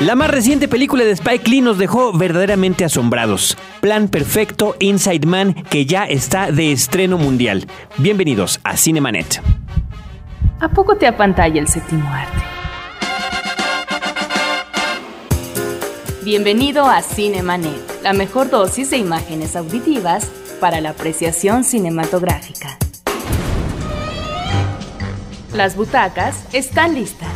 La más reciente película de Spike Lee nos dejó verdaderamente asombrados. Plan Perfecto Inside Man que ya está de estreno mundial. Bienvenidos a Cinemanet. ¿A poco te apantalla el séptimo arte? Bienvenido a Cinemanet, la mejor dosis de imágenes auditivas para la apreciación cinematográfica. Las butacas están listas.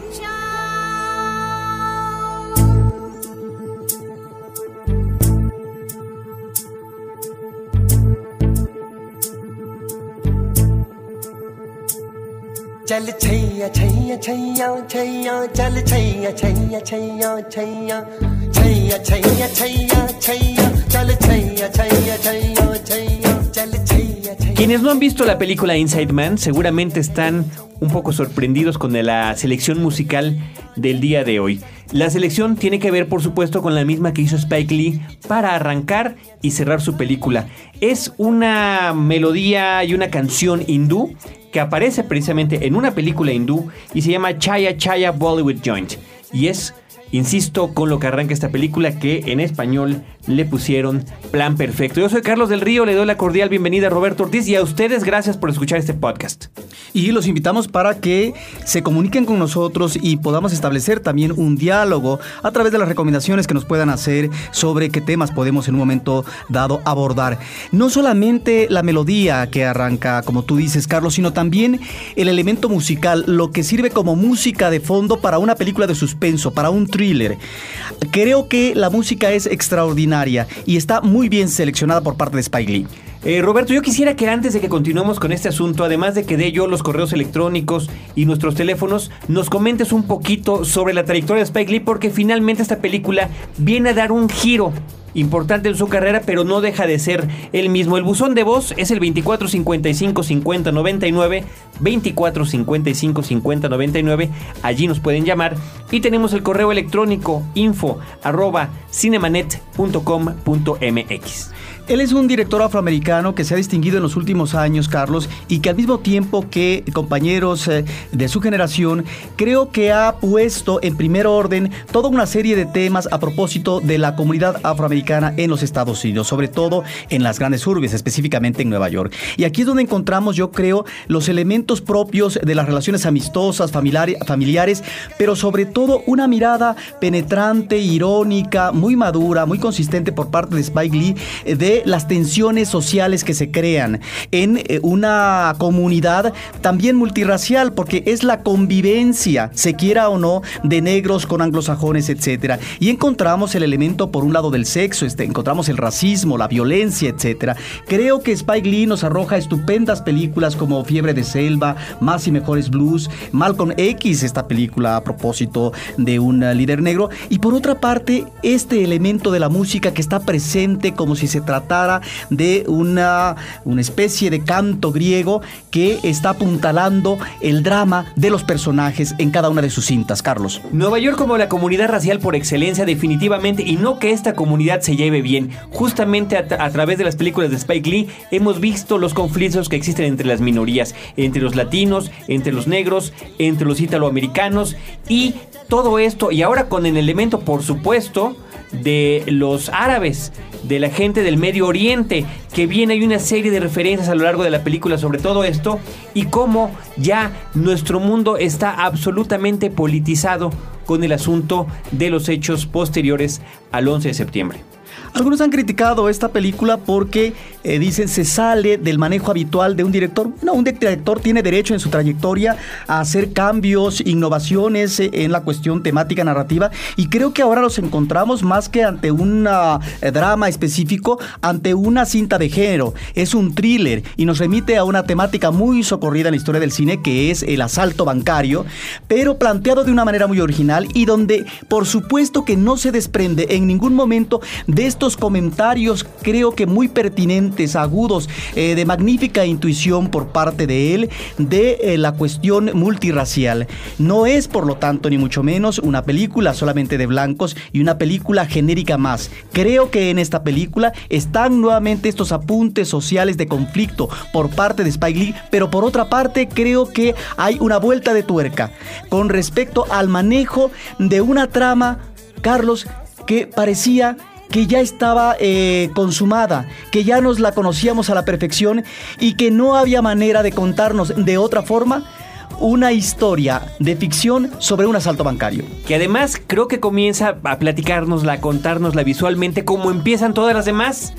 Quienes no han visto la película Inside Man seguramente están un poco sorprendidos con la selección musical del día de hoy. La selección tiene que ver, por supuesto, con la misma que hizo Spike Lee para arrancar y cerrar su película. Es una melodía y una canción hindú que aparece precisamente en una película hindú y se llama Chaya Chaya Bollywood Joint. Y es, insisto, con lo que arranca esta película que en español le pusieron Plan Perfecto. Yo soy Carlos del Río, le doy la cordial bienvenida a Roberto Ortiz y a ustedes gracias por escuchar este podcast. Y los invitamos para que se comuniquen con nosotros y podamos establecer también un diálogo a través de las recomendaciones que nos puedan hacer sobre qué temas podemos en un momento dado abordar. No solamente la melodía que arranca, como tú dices, Carlos, sino también el elemento musical, lo que sirve como música de fondo para una película de suspenso, para un thriller. Creo que la música es extraordinaria y está muy bien seleccionada por parte de Spike Lee. Eh, Roberto, yo quisiera que antes de que continuemos con este asunto, además de que dé yo los correos electrónicos y nuestros teléfonos, nos comentes un poquito sobre la trayectoria de Spike Lee, porque finalmente esta película viene a dar un giro importante en su carrera, pero no deja de ser el mismo. El buzón de voz es el 2455 50 99, 2455 50 99. Allí nos pueden llamar y tenemos el correo electrónico info arroba. Él es un director afroamericano que se ha distinguido en los últimos años, Carlos, y que al mismo tiempo que compañeros eh, de su generación, creo que ha puesto en primer orden toda una serie de temas a propósito de la comunidad afroamericana en los Estados Unidos, sobre todo en las grandes urbes, específicamente en Nueva York. Y aquí es donde encontramos, yo creo, los elementos propios de las relaciones amistosas, familiares, pero sobre todo una mirada penetrante, irónica, muy madura, muy consistente por parte de Spike Lee eh, las tensiones sociales que se crean en eh, una comunidad también multirracial, porque es la convivencia, se quiera o no, de negros con anglosajones, etc. Y encontramos el elemento, por un lado, del sexo, este, encontramos el racismo, la violencia, etc. Creo que Spike Lee nos arroja estupendas películas como Fiebre de Selva, Más y Mejores Blues, Malcolm X, esta película a propósito de un eh, líder negro, y por otra parte, este elemento de la música que está presente como si se tratara de una, una especie de canto griego que está apuntalando el drama de los personajes en cada una de sus cintas, Carlos. Nueva York como la comunidad racial por excelencia definitivamente y no que esta comunidad se lleve bien. Justamente a, a través de las películas de Spike Lee hemos visto los conflictos que existen entre las minorías, entre los latinos, entre los negros, entre los italoamericanos y todo esto y ahora con el elemento por supuesto de los árabes, de la gente del Medio Oriente, que viene hay una serie de referencias a lo largo de la película sobre todo esto y cómo ya nuestro mundo está absolutamente politizado con el asunto de los hechos posteriores al 11 de septiembre. Algunos han criticado esta película porque eh, dicen se sale del manejo habitual de un director. No, un director tiene derecho en su trayectoria a hacer cambios, innovaciones eh, en la cuestión temática narrativa y creo que ahora los encontramos más que ante un eh, drama específico, ante una cinta de género. Es un thriller y nos remite a una temática muy socorrida en la historia del cine que es el asalto bancario, pero planteado de una manera muy original y donde por supuesto que no se desprende en ningún momento de estos comentarios creo que muy pertinentes agudos, eh, de magnífica intuición por parte de él de eh, la cuestión multirracial. No es, por lo tanto, ni mucho menos una película solamente de blancos y una película genérica más. Creo que en esta película están nuevamente estos apuntes sociales de conflicto por parte de Spike Lee, pero por otra parte creo que hay una vuelta de tuerca con respecto al manejo de una trama, Carlos, que parecía que ya estaba eh, consumada, que ya nos la conocíamos a la perfección y que no había manera de contarnos de otra forma una historia de ficción sobre un asalto bancario. Que además creo que comienza a platicárnosla, a contárnosla visualmente como empiezan todas las demás.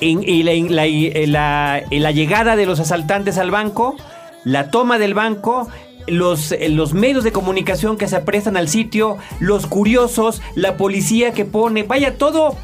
En, la llegada de los asaltantes al banco, la toma del banco, los, eh, los medios de comunicación que se aprestan al sitio, los curiosos, la policía que pone, vaya todo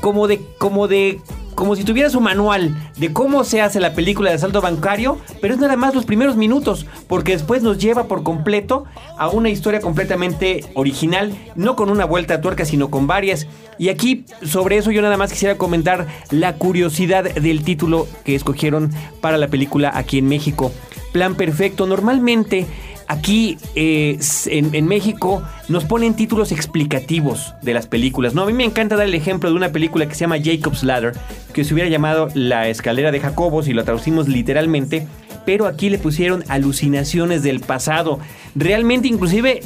como de, como de, como si tuviera su manual de cómo se hace la película de asalto bancario, pero es nada más los primeros minutos, porque después nos lleva por completo a una historia completamente original, no con una vuelta a tuerca, sino con varias. Y aquí, sobre eso, yo nada más quisiera comentar la curiosidad del título que escogieron para la película aquí en México. Plan Perfecto. Normalmente aquí eh, en México nos ponen títulos explicativos de las películas. No, a mí me encanta dar el ejemplo de una película que se llama Jacob's Ladder, que se hubiera llamado La escalera de Jacobo si lo traducimos literalmente, pero aquí le pusieron alucinaciones del pasado. Realmente inclusive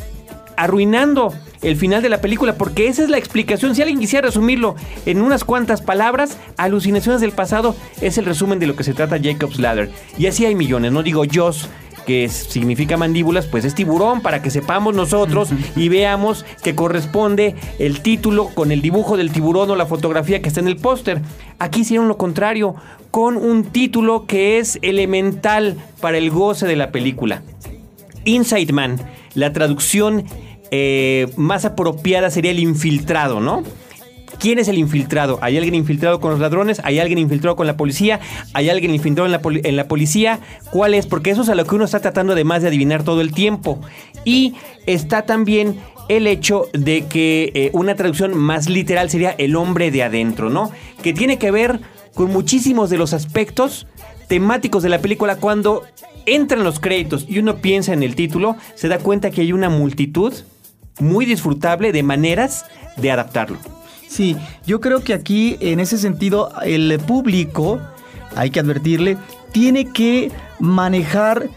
arruinando el final de la película, porque esa es la explicación. Si alguien quisiera resumirlo en unas cuantas palabras, Alucinaciones del pasado es el resumen de lo que se trata Jacob's Ladder. Y así hay millones, no digo Joss que significa mandíbulas, pues es tiburón para que sepamos nosotros y veamos que corresponde el título con el dibujo del tiburón o la fotografía que está en el póster. Aquí hicieron lo contrario, con un título que es elemental para el goce de la película. Inside Man, la traducción eh, más apropiada sería el infiltrado, ¿no? ¿Quién es el infiltrado? ¿Hay alguien infiltrado con los ladrones? ¿Hay alguien infiltrado con la policía? ¿Hay alguien infiltrado en la, policía? ¿Cuál es? Porque eso es a lo que uno está tratando además de adivinar todo el tiempo. Y está también el hecho de que eh, una traducción más literal sería el hombre de adentro, ¿no? Que tiene que ver con muchísimos de los aspectos temáticos de la película cuando entran los créditos y uno piensa en el título, se da cuenta que hay una multitud muy disfrutable de maneras de adaptarlo. Sí, yo creo que aquí, en ese sentido, el público, hay que advertirle, tiene que manejar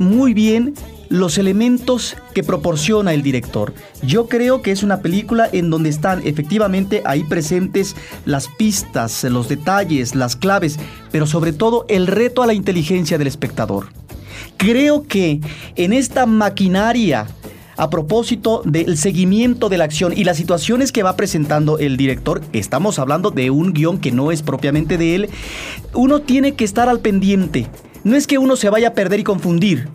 muy bien los elementos que proporciona el director. Yo creo que es una película en donde están efectivamente ahí presentes las pistas, los detalles, las claves, pero sobre todo el reto a la inteligencia del espectador. Creo que en esta maquinaria a propósito del seguimiento de la acción y las situaciones que va presentando el director, estamos hablando de un guion que no es propiamente de él, uno tiene que estar al pendiente. No es que uno se vaya a perder y confundir,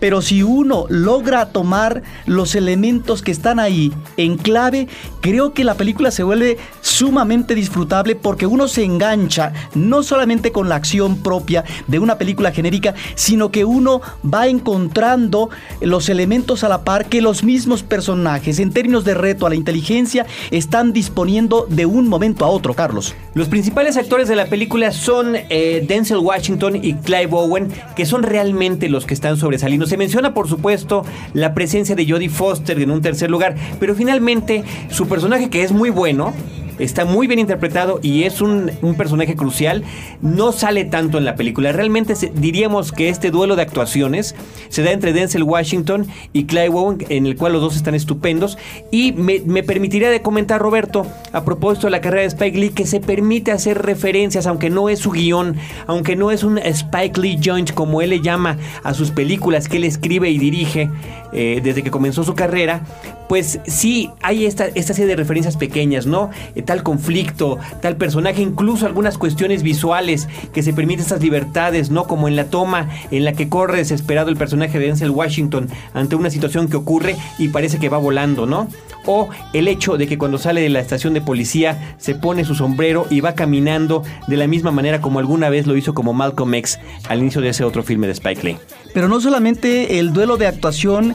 pero si uno logra tomar los elementos que están ahí en clave, creo que la película se vuelve sumamente disfrutable porque uno se engancha no solamente con la acción propia de una película genérica, sino que uno va encontrando los elementos a la par que los mismos personajes, en términos de reto a la inteligencia, están disponiendo de un momento a otro, Carlos. Los principales actores de la película son eh, Denzel Washington y Clive Owen, que son realmente los que están sobresaliendo. Se menciona, por supuesto, la presencia de Jodie Foster en un tercer lugar, pero finalmente su personaje, que es muy bueno, está muy bien interpretado y es un, personaje crucial, no sale tanto en la película. Realmente diríamos que este duelo de actuaciones se da entre Denzel Washington y Clive Owen, en el cual los dos están estupendos. Y me, me permitiría de comentar, Roberto, a propósito de la carrera de Spike Lee, que se permite hacer referencias, aunque no es su guion, aunque no es un Spike Lee joint, como él le llama a sus películas que él escribe y dirige eh, desde que comenzó su carrera, pues sí hay esta, esta serie de referencias pequeñas, ¿no? Tal conflicto, tal personaje, incluso algunas cuestiones visuales que se permiten estas libertades, ¿no? Como en la toma en la que corre desesperado el personaje de Denzel Washington ante una situación que ocurre y parece que va volando, ¿no? O el hecho de que cuando sale de la estación de policía se pone su sombrero y va caminando de la misma manera como alguna vez lo hizo como Malcolm X al inicio de ese otro filme de Spike Lee. Pero no solamente el duelo de actuación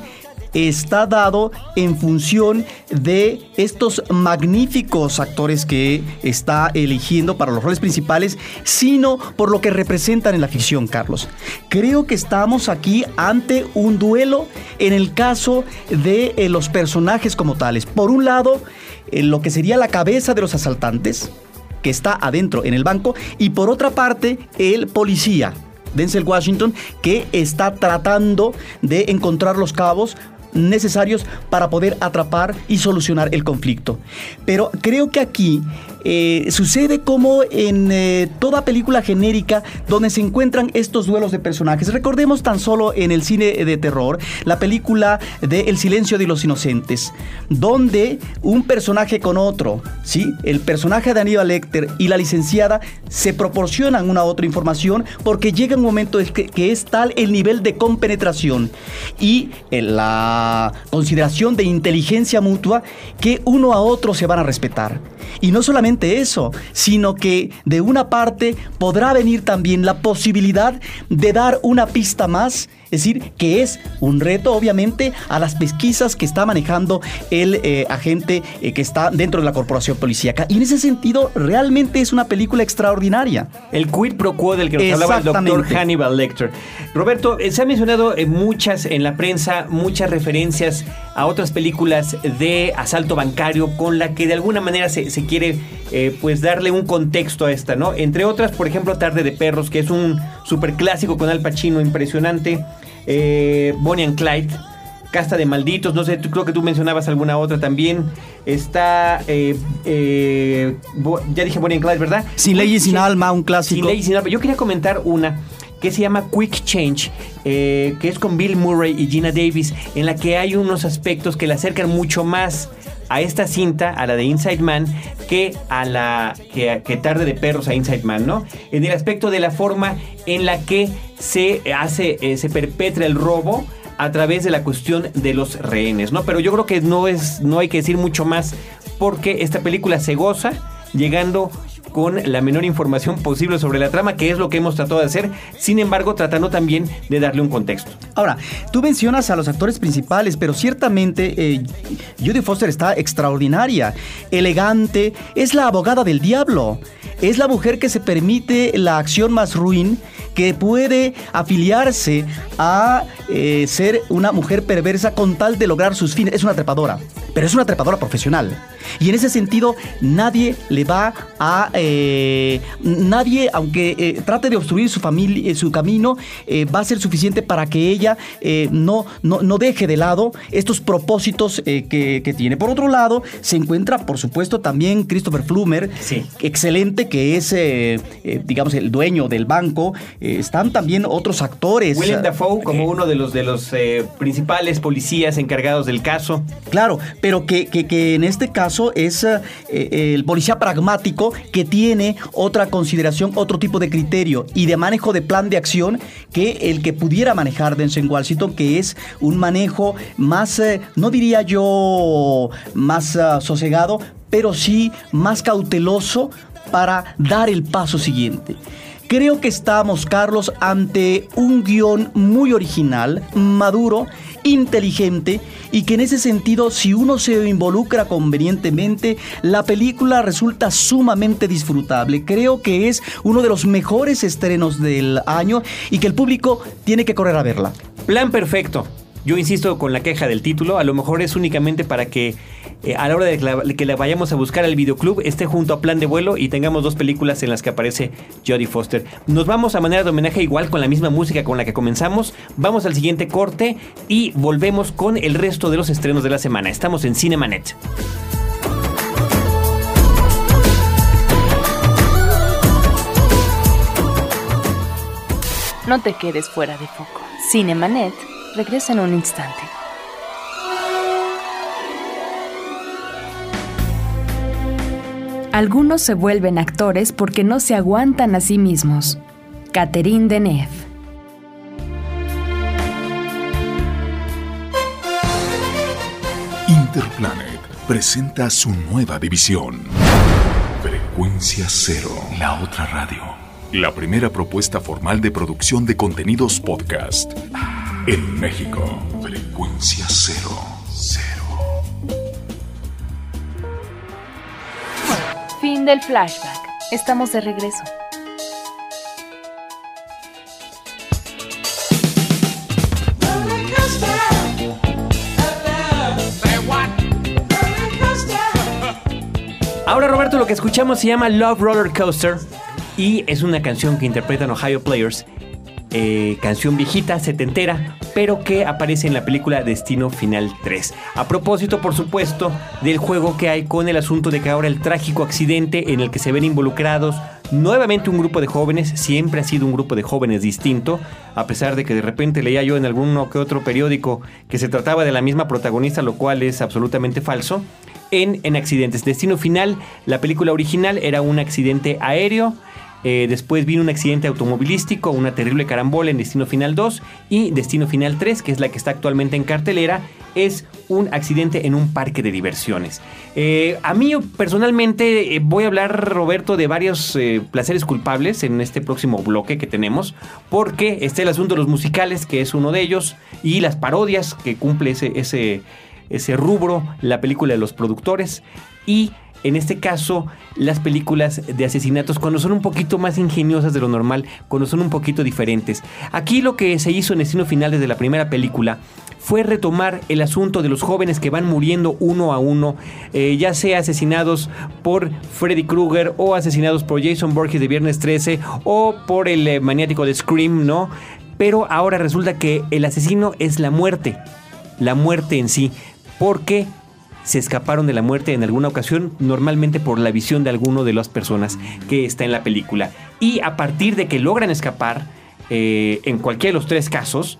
está dado en función de estos magníficos actores que está eligiendo para los roles principales, sino por lo que representan en la ficción, Carlos. Creo que estamos aquí ante un duelo en el caso de eh, los personajes como tales. Por un lado, eh, lo que sería la cabeza de los asaltantes, que está adentro en el banco, y por otra parte, el policía, Denzel Washington, que está tratando de encontrar los cabos necesarios para poder atrapar y solucionar el conflicto. Pero creo que aquí eh, sucede como en eh, toda película genérica donde se encuentran estos duelos de personajes. Recordemos tan solo en el cine de terror la película de El silencio de los inocentes, donde un personaje con otro, ¿sí? el personaje de Aníbal Lecter y la licenciada se proporcionan una otra información porque llega un momento que, que es tal el nivel de compenetración y eh, la consideración de inteligencia mutua que uno a otro se van a respetar. Y no solamente eso, sino que de una parte podrá venir también la posibilidad de dar una pista más es decir, que es un reto, obviamente, a las pesquisas que está manejando el eh, agente eh, que está dentro de la corporación policíaca. Y en ese sentido, realmente es una película extraordinaria. El quid pro quo del que nos hablaba el doctor Hannibal Lecter. Roberto, eh, se ha mencionado muchas en la prensa, muchas referencias a otras películas de asalto bancario con la que de alguna manera se, quiere pues darle un contexto a esta, ¿no? Entre otras, por ejemplo, Tarde de Perros, que es un super clásico con Al Pacino impresionante eh, Bonnie and Clyde, Casta de Malditos, no sé, creo que tú mencionabas alguna otra también. Está, eh, eh, ya dije Bonnie and Clyde, ¿verdad? Sin ley y sin alma, un clásico. Sin ley y sin alma. Yo quería comentar una que se llama Quick Change, eh, que es con Bill Murray y Gina Davis, en la que hay unos aspectos que le acercan mucho más a esta cinta, a la de Inside Man, que a la que, Tarde de Perros a Inside Man, ¿no? En el aspecto de la forma en la que se hace, eh, se perpetra el robo a través de la cuestión de los rehenes, ¿no? Pero yo creo que no es, no hay que decir mucho más porque esta película se goza llegando con la menor información posible sobre la trama, que es lo que hemos tratado de hacer, sin embargo tratando también de darle un contexto. Ahora, tú mencionas a los actores principales, pero ciertamente eh, Judy Foster está extraordinaria, elegante, es la abogada del diablo, es la mujer que se permite la acción más ruin, que puede afiliarse a eh, ser una mujer perversa con tal de lograr sus fines, es una trepadora pero es una trepadora profesional. Y en ese sentido, nadie le va a. Eh, nadie, aunque eh, trate de obstruir su, familia, eh, su camino, va a ser suficiente para que ella no, no, deje de lado estos propósitos que, tiene. Por otro lado, se encuentra, por supuesto, también Christopher Flumer, excelente, que es, digamos, el dueño del banco. están también otros actores. William Dafoe, como uno de los, de los principales policías encargados del caso. Claro, pero que, que, en este caso es eh, eh, el policía pragmático que tiene otra consideración, otro tipo de criterio y de manejo de plan de acción que el que pudiera manejar Denzel Washington, que es un manejo más, eh, no diría yo más sosegado, pero sí más cauteloso para dar el paso siguiente. Creo que estamos, Carlos, ante un guion muy original, maduro, inteligente y que en ese sentido, si uno se involucra convenientemente, la película resulta sumamente disfrutable. Creo que es uno de los mejores estrenos del año y que el público tiene que correr a verla. Plan perfecto. Yo insisto con la queja del título, a lo mejor es únicamente para que eh, a la hora de que la, vayamos a buscar al videoclub esté junto a Plan de Vuelo y tengamos dos películas en las que aparece Jodie Foster. Nos vamos a manera de homenaje igual con la misma música con la que comenzamos. Vamos al siguiente corte y volvemos con el resto de los estrenos de la semana. Estamos en Cinemanet. No te quedes fuera de foco. Cinemanet Regresa en un instante. Algunos se vuelven actores porque no se aguantan a sí mismos. Catherine Deneuve. Interplanet presenta su nueva división. Frecuencia Cero, la otra radio. La primera propuesta formal de producción de contenidos podcast en México. Frecuencia cero. Cero. Fin del flashback. Estamos de regreso. Ahora Roberto, lo que escuchamos se llama Love Roller Coaster y es una canción que interpretan Ohio Players, eh, canción viejita, setentera, pero que aparece en la película Destino Final 3. A propósito, por supuesto, del juego que hay con el asunto de que ahora el trágico accidente en el que se ven involucrados nuevamente un grupo de jóvenes, siempre ha sido un grupo de jóvenes distinto, a pesar de que de repente leía yo en alguno que otro periódico que se trataba de la misma protagonista, lo cual es absolutamente falso en, en accidentes. Destino Final, la película original era un accidente aéreo. Eh, después vino un accidente automovilístico, una terrible carambola en Destino Final 2 y Destino Final 3, que es la que está actualmente en cartelera, es un accidente en un parque de diversiones. Eh, a mí personalmente eh, voy a hablar, Roberto, de varios placeres culpables en este próximo bloque que tenemos, porque está el asunto de los musicales, que es uno de ellos, y las parodias que cumple ese, ese, ese rubro, la película de los productores y en este caso las películas de asesinatos cuando son un poquito más ingeniosas de lo normal, cuando son un poquito diferentes. Aquí lo que se hizo en Destino Final desde la primera película fue retomar el asunto de los jóvenes que van muriendo uno a uno, eh, ya sea asesinados por Freddy Krueger o asesinados por Jason Borges de Viernes 13 o por el eh, maniático de Scream, ¿no? Pero ahora resulta que el asesino es la muerte, la muerte en sí, porque se escaparon de la muerte en alguna ocasión, normalmente por la visión de alguno de las personas que está en la película. Y a partir de que logran escapar, eh, en cualquiera de los tres casos,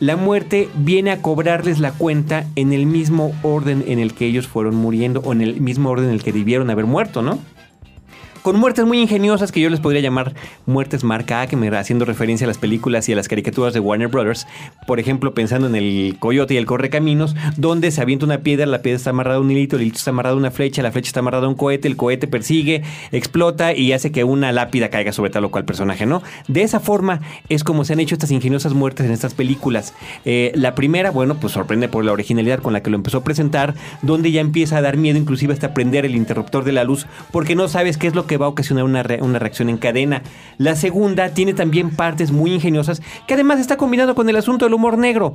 la muerte viene a cobrarles la cuenta en el mismo orden en el que ellos fueron muriendo o en el mismo orden en el que debieron haber muerto, ¿no? Con muertes muy ingeniosas que yo les podría llamar muertes marca A, que me haciendo referencia a las películas y a las caricaturas de Warner Brothers. Por ejemplo, pensando en el coyote y el correcaminos, donde se avienta una piedra, la piedra está amarrada a un hilito, el hilito está amarrado a una flecha, la flecha está amarrada a un cohete, el cohete persigue, explota y hace que una lápida caiga sobre tal o cual personaje, ¿no? De esa forma es como se han hecho estas ingeniosas muertes en estas películas. Eh, la primera, bueno, pues sorprende por la originalidad con la que lo empezó a presentar, donde ya empieza a dar miedo inclusive hasta prender el interruptor de la luz, porque no sabes qué es lo que va a ocasionar una, re- una reacción en cadena. La segunda tiene también partes muy ingeniosas que además está combinado con el asunto del humor negro.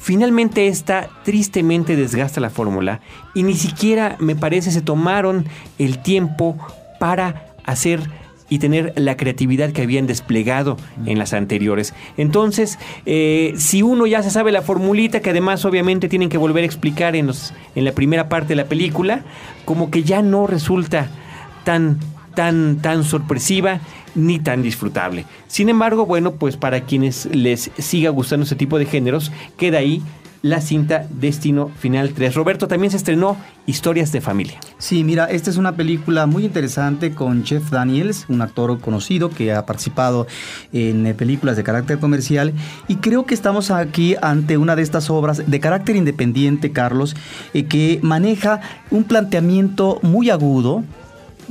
Finalmente esta tristemente desgasta la fórmula y ni siquiera me parece se tomaron el tiempo para hacer y tener la creatividad que habían desplegado en las anteriores. Entonces, eh, si uno ya se sabe la formulita, que además obviamente tienen que volver a explicar en, los, en la primera parte de la película, como que ya no resulta tan, tan, tan sorpresiva ni tan disfrutable. Sin embargo, bueno, pues para quienes les siga gustando este tipo de géneros, queda ahí la cinta Destino Final 3. Roberto, también se estrenó Historias de Familia. Sí, mira, esta es una película muy interesante con Jeff Daniels, un actor conocido que ha participado en eh, películas de carácter comercial y creo que estamos aquí ante una de estas obras de carácter independiente, Carlos, eh, que maneja un planteamiento muy agudo,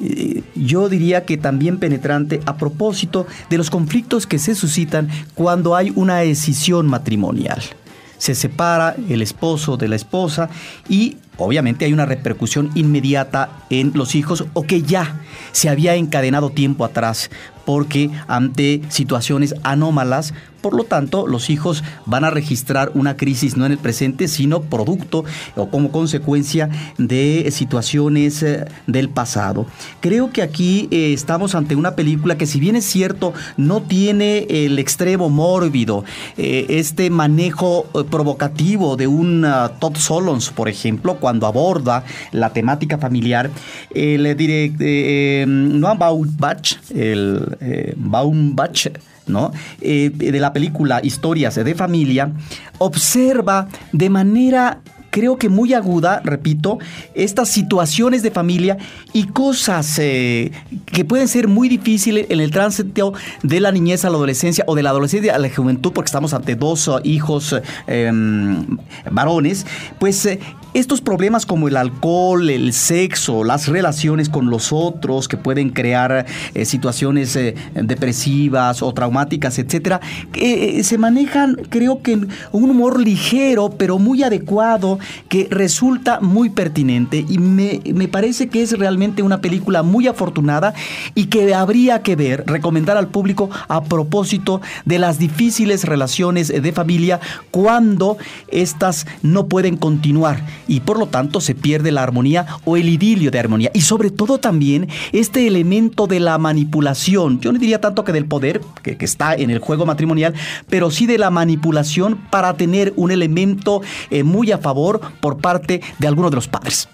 eh, yo diría que también penetrante a propósito de los conflictos que se suscitan cuando hay una decisión matrimonial. Se separa el esposo de la esposa y obviamente hay una repercusión inmediata en los hijos o que ya se había encadenado tiempo atrás porque ante situaciones anómalas, por lo tanto, los hijos van a registrar una crisis no en el presente, sino producto o como consecuencia de situaciones eh, del pasado. Creo que aquí eh, estamos ante una película que si bien es cierto, no tiene el extremo mórbido, eh, este manejo provocativo de un ah, Todd Solons, por ejemplo, cuando aborda la temática familiar, el direct, eh, Baumbach, el Baumbach, ¿no? Eh, de la película Historias de Familia, observa de manera creo que muy aguda, repito, estas situaciones de familia y cosas eh, que pueden ser muy difíciles en el tránsito de la niñez a la adolescencia o de la adolescencia a la juventud, porque estamos ante dos uh, hijos em, varones, pues eh, estos problemas como el alcohol, el sexo, las relaciones con los otros que pueden crear eh, situaciones eh, depresivas o traumáticas, etcétera, eh, se manejan, creo que en un humor ligero, pero muy adecuado, que resulta muy pertinente. Y me, me parece que es realmente una película muy afortunada y que habría que ver, recomendar al público a propósito de las difíciles relaciones de familia cuando estas no pueden continuar y por lo tanto se pierde la armonía o el idilio de armonía. Y sobre todo también este elemento de la manipulación. Yo no diría tanto que del poder, que, que está en el juego matrimonial, pero sí de la manipulación para tener un elemento eh, muy a favor por parte de alguno de los padres.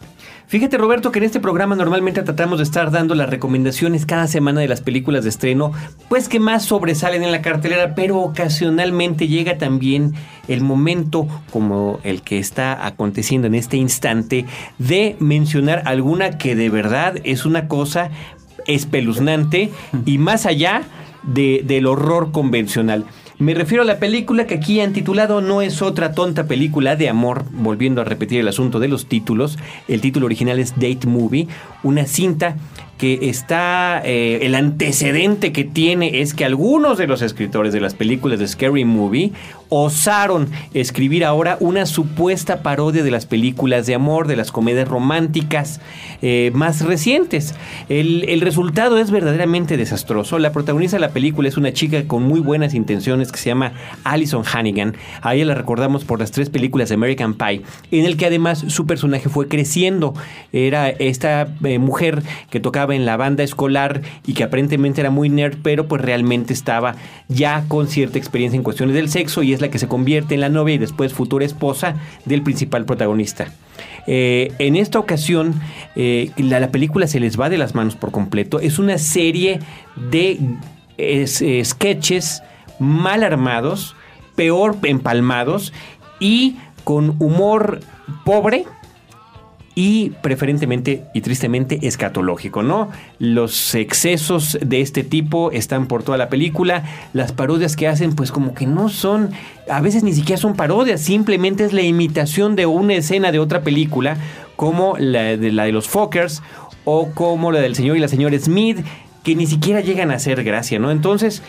Fíjate Roberto que en este programa normalmente tratamos de estar dando las recomendaciones cada semana de las películas de estreno, pues que más sobresalen en la cartelera, pero ocasionalmente llega también el momento como el que está aconteciendo en este instante de mencionar alguna que de verdad es una cosa espeluznante y más allá de, del horror convencional. Me refiero a la película que aquí han titulado No es otra tonta película de amor, volviendo a repetir el asunto de los títulos. El título original es Date Movie, una cinta que está, eh, el antecedente que tiene es que algunos de los escritores de las películas de Scary Movie osaron escribir ahora una supuesta parodia de las películas de amor, de las comedias románticas eh, más recientes. El, el resultado es verdaderamente desastroso. La protagonista de la película es una chica con muy buenas intenciones que se llama Alison Hannigan. A ella la recordamos por las tres películas de American Pie, en el que además su personaje fue creciendo. Era esta eh, mujer que tocaba en la banda escolar y que aparentemente era muy nerd, pero pues realmente estaba ya con cierta experiencia en cuestiones del sexo y es la que se convierte en la novia y después futura esposa del principal protagonista. Eh, en esta ocasión, eh, la, la película se les va de las manos por completo. Es una serie de eh, sketches mal armados, peor empalmados y con humor pobre y preferentemente y tristemente escatológico, ¿no? Los excesos de este tipo están por toda la película, las parodias que hacen pues como que no son, a veces ni siquiera son parodias, simplemente es la imitación de una escena de otra película, como la de, la de los Fockers o como la del señor y la señora Smith, que ni siquiera llegan a hacer gracia, ¿no? Entonces,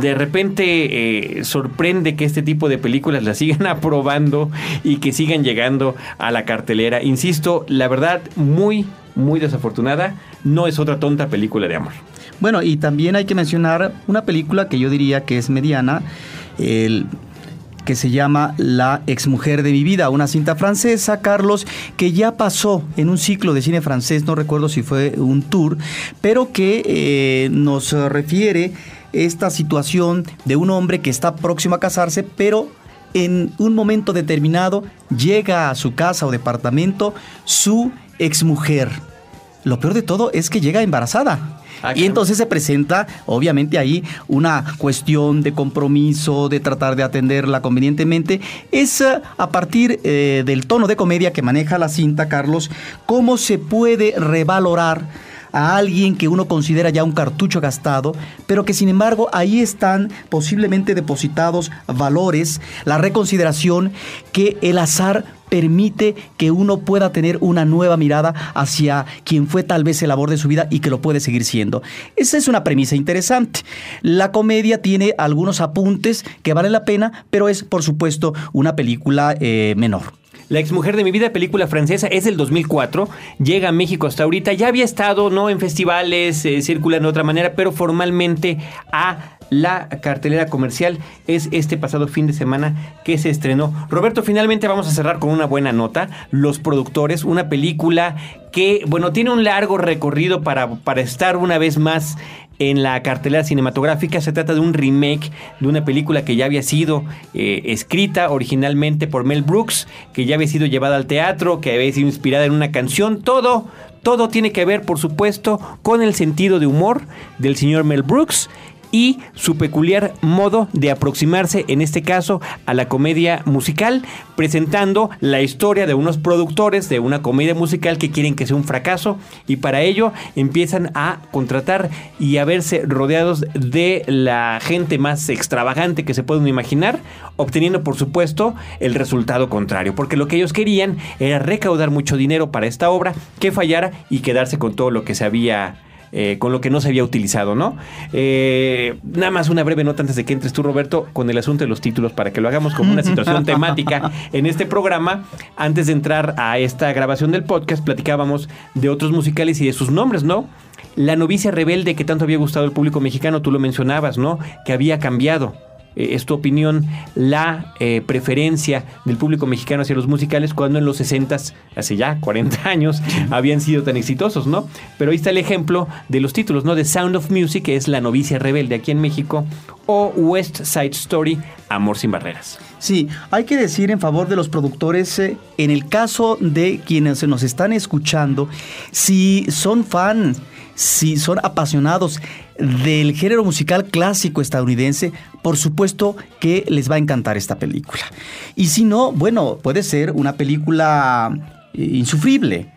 de repente eh, sorprende que este tipo de películas las sigan aprobando y que sigan llegando a la cartelera. Insisto, la verdad, muy, muy desafortunada. No es otra tonta película de amor. Bueno, y también hay que mencionar una película que yo diría que es mediana, el que se llama La exmujer de mi vida, una cinta francesa, Carlos, que ya pasó en un ciclo de cine francés, no recuerdo si fue un tour, pero que eh, nos refiere esta situación de un hombre que está próximo a casarse, pero en un momento determinado llega a su casa o departamento su exmujer. Lo peor de todo es que llega embarazada. Ah, y entonces se presenta, obviamente, ahí una cuestión de compromiso, de tratar de atenderla convenientemente. Es eh, a partir eh, del tono de comedia que maneja la cinta, Carlos, cómo se puede revalorar a alguien que uno considera ya un cartucho gastado, pero que sin embargo ahí están posiblemente depositados valores, la reconsideración que el azar permite que uno pueda tener una nueva mirada hacia quien fue tal vez el labor de su vida y que lo puede seguir siendo. Esa es una premisa interesante. La comedia tiene algunos apuntes que valen la pena, pero es por supuesto una película eh, menor. La exmujer de mi vida, película francesa, es del 2004. Llega a México hasta ahorita. Ya había estado, ¿no? En festivales, eh, de otra manera, pero formalmente a la cartelera comercial es este pasado fin de semana que se estrenó. Roberto, finalmente vamos a cerrar con una buena nota. Los productores, una película que, bueno, tiene un largo recorrido para, para estar una vez más en la cartelera cinematográfica. Se trata de un remake de una película que ya había sido eh, escrita originalmente por Mel Brooks, que ya había sido llevada al teatro, que había sido inspirada en una canción. Todo, todo tiene que ver, por supuesto, con el sentido de humor del señor Mel Brooks y su peculiar modo de aproximarse, en este caso, a la comedia musical, presentando la historia de unos productores de una comedia musical que quieren que sea un fracaso y para ello empiezan a contratar y a verse rodeados de la gente más extravagante que se pueden imaginar, obteniendo por supuesto el resultado contrario, porque lo que ellos querían era recaudar mucho dinero para esta obra, que fallara y quedarse con todo lo que se había eh, con lo que no se había utilizado, ¿no? Eh, nada más una breve nota antes de que entres tú, Roberto, con el asunto de los títulos, para que lo hagamos como una situación temática en este programa. Antes de entrar a esta grabación del podcast, platicábamos de otros musicales y de sus nombres, ¿no? La novicia rebelde que tanto había gustado al público mexicano, tú lo mencionabas, ¿no? Que había cambiado. Eh, es tu opinión, la eh, preferencia del público mexicano hacia los musicales cuando en los 60, hace ya 40 años, habían sido tan exitosos, ¿no? Pero ahí está el ejemplo de los títulos, ¿no? The Sound of Music, que es La novicia rebelde aquí en México, o West Side Story, Amor sin barreras. Sí, hay que decir en favor de los productores, eh, en el caso de quienes nos están escuchando, si son fan, si son apasionados del género musical clásico estadounidense, por supuesto que les va a encantar esta película. Y si no, bueno, puede ser una película eh, insufrible.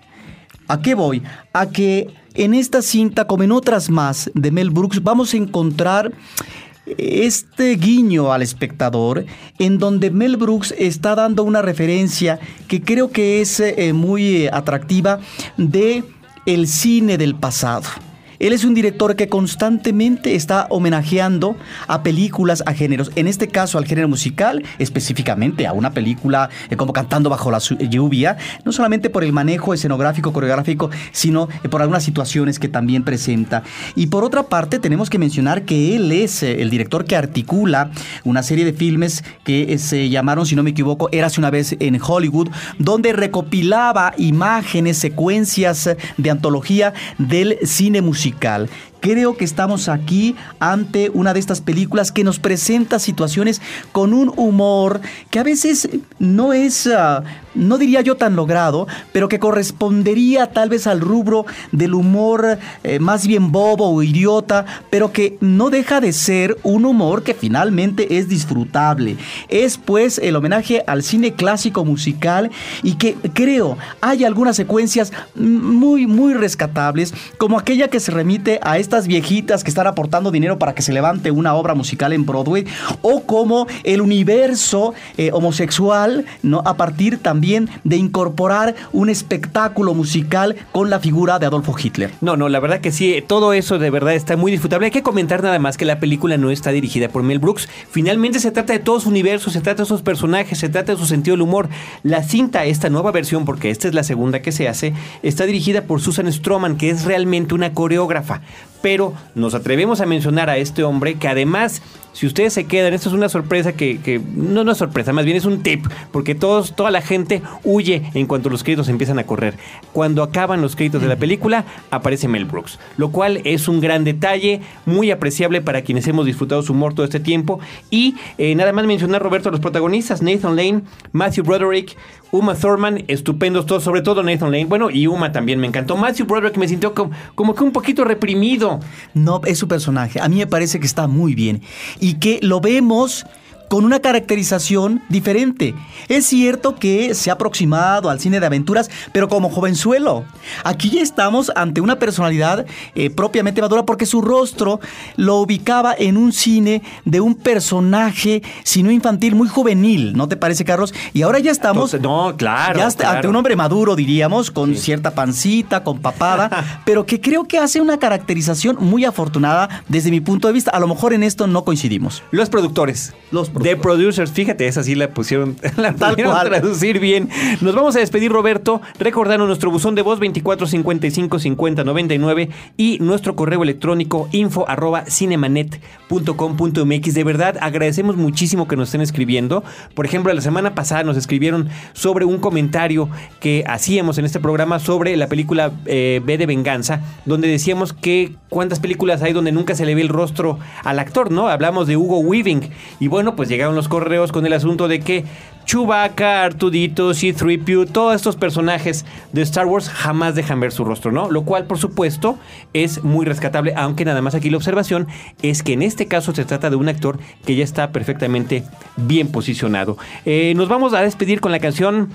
¿A qué voy? A que en esta cinta, como en otras más de Mel Brooks, vamos a encontrar este guiño al espectador en donde Mel Brooks está dando una referencia que creo que es eh, muy eh, atractiva de el cine del pasado. Él es un director que constantemente está homenajeando a películas, a géneros. En este caso, al género musical, específicamente a una película eh, como Cantando bajo la lluvia, no solamente por el manejo escenográfico, coreográfico, sino eh, por algunas situaciones que también presenta. Y por otra parte, tenemos que mencionar que él es eh, el director que articula una serie de filmes que se llamaron, si no me equivoco, Érase una vez en Hollywood, donde recopilaba imágenes, secuencias de antología del cine musical musical Creo que estamos aquí ante una de estas películas que nos presenta situaciones con un humor que a veces no es, ah, no diría yo tan logrado, pero que correspondería tal vez al rubro del humor eh, más bien bobo o idiota, pero que no deja de ser un humor que finalmente es disfrutable. Es pues el homenaje al cine clásico musical y que creo hay algunas secuencias muy, muy rescatables, como aquella que se remite a estas viejitas que están aportando dinero para que se levante una obra musical en Broadway, o como el universo eh, homosexual, ¿no? A partir también de incorporar un espectáculo musical con la figura de Adolfo Hitler. No, no, la verdad que sí, todo eso de verdad está muy disfrutable. Hay que comentar nada más que la película no está dirigida por Mel Brooks. Finalmente se trata de todo su universo, se trata de sus personajes, se trata de su sentido del humor. La cinta, esta nueva versión, porque esta es la segunda que se hace, está dirigida por Susan Stroman, que es realmente una coreógrafa pero nos atrevemos a mencionar a este hombre que además si ustedes se quedan, esto es una sorpresa que, no es una sorpresa, más bien es un tip, porque todos, toda la gente huye en cuanto los créditos empiezan a correr. Cuando acaban los créditos de la película, aparece Mel Brooks, lo cual es un gran detalle, muy apreciable para quienes hemos disfrutado su humor todo este tiempo. Y eh, nada más mencionar, Roberto, a los protagonistas, Nathan Lane, Matthew Broderick, Uma Thurman, estupendos todos, sobre todo Nathan Lane. Bueno, y Uma también me encantó. Matthew Broderick me sintió como, como que un poquito reprimido. No, es su personaje. A mí me parece que está muy bien que lo vemos con una caracterización diferente. Es cierto que se ha aproximado al cine de aventuras, pero como jovenzuelo. Aquí ya estamos ante una personalidad eh, propiamente madura porque su rostro lo ubicaba en un cine de un personaje, si no infantil, muy juvenil, ¿no te parece, Carlos? Y ahora ya estamos... no, claro. Ya ante un hombre maduro, diríamos, con cierta pancita, con papada, pero que creo que hace una caracterización muy afortunada desde mi punto de vista. A lo mejor en esto no coincidimos. Los productores. Los The Producers, fíjate, esa sí la pusieron, la Tal cual. traducir bien. Nos vamos a despedir, Roberto, recordando nuestro buzón de voz 2455 5099 y nuestro correo electrónico info arroba cinemanet.com.mx. De verdad, agradecemos muchísimo que nos estén escribiendo. Por ejemplo, la semana pasada nos escribieron sobre un comentario que hacíamos en este programa sobre la película eh, B de Venganza, donde decíamos que cuántas películas hay donde nunca se le ve el rostro al actor, ¿no? Hablamos de Hugo Weaving. Y bueno, pues llegaron los correos con el asunto de que Chewbacca, Artudito, C-3PO, todos estos personajes de Star Wars jamás dejan ver su rostro, ¿no? Lo cual, por supuesto, es muy rescatable, aunque nada más aquí la observación es que en este caso se trata de un actor que ya está perfectamente bien posicionado. Eh, nos vamos a despedir con la canción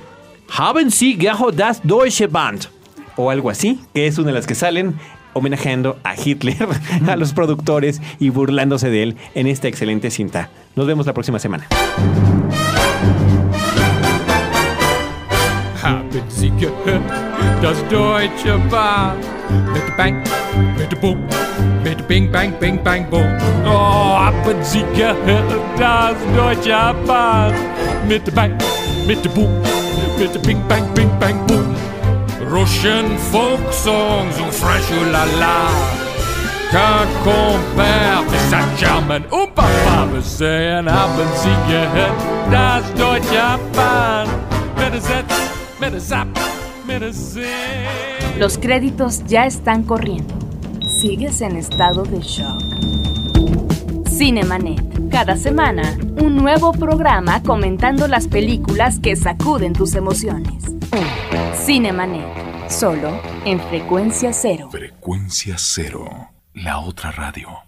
Haben Sie gehört das Deutsche Band? O algo así, que es una de las que salen homenajeando a Hitler, a los productores y burlándose de él en esta excelente cinta. Nos vemos la próxima semana. Russian folk songs und fresh ooh la la. Qu'un compère de sa German und Papa sehen, haben Sie gehört, das deutsche Bahn? Mit Setz. Los créditos ya están corriendo. Sigues en estado de shock. Cinemanet. Cada semana, un nuevo programa comentando las películas que sacuden tus emociones. Cinemanet. Solo en frecuencia cero. Frecuencia cero. La otra radio.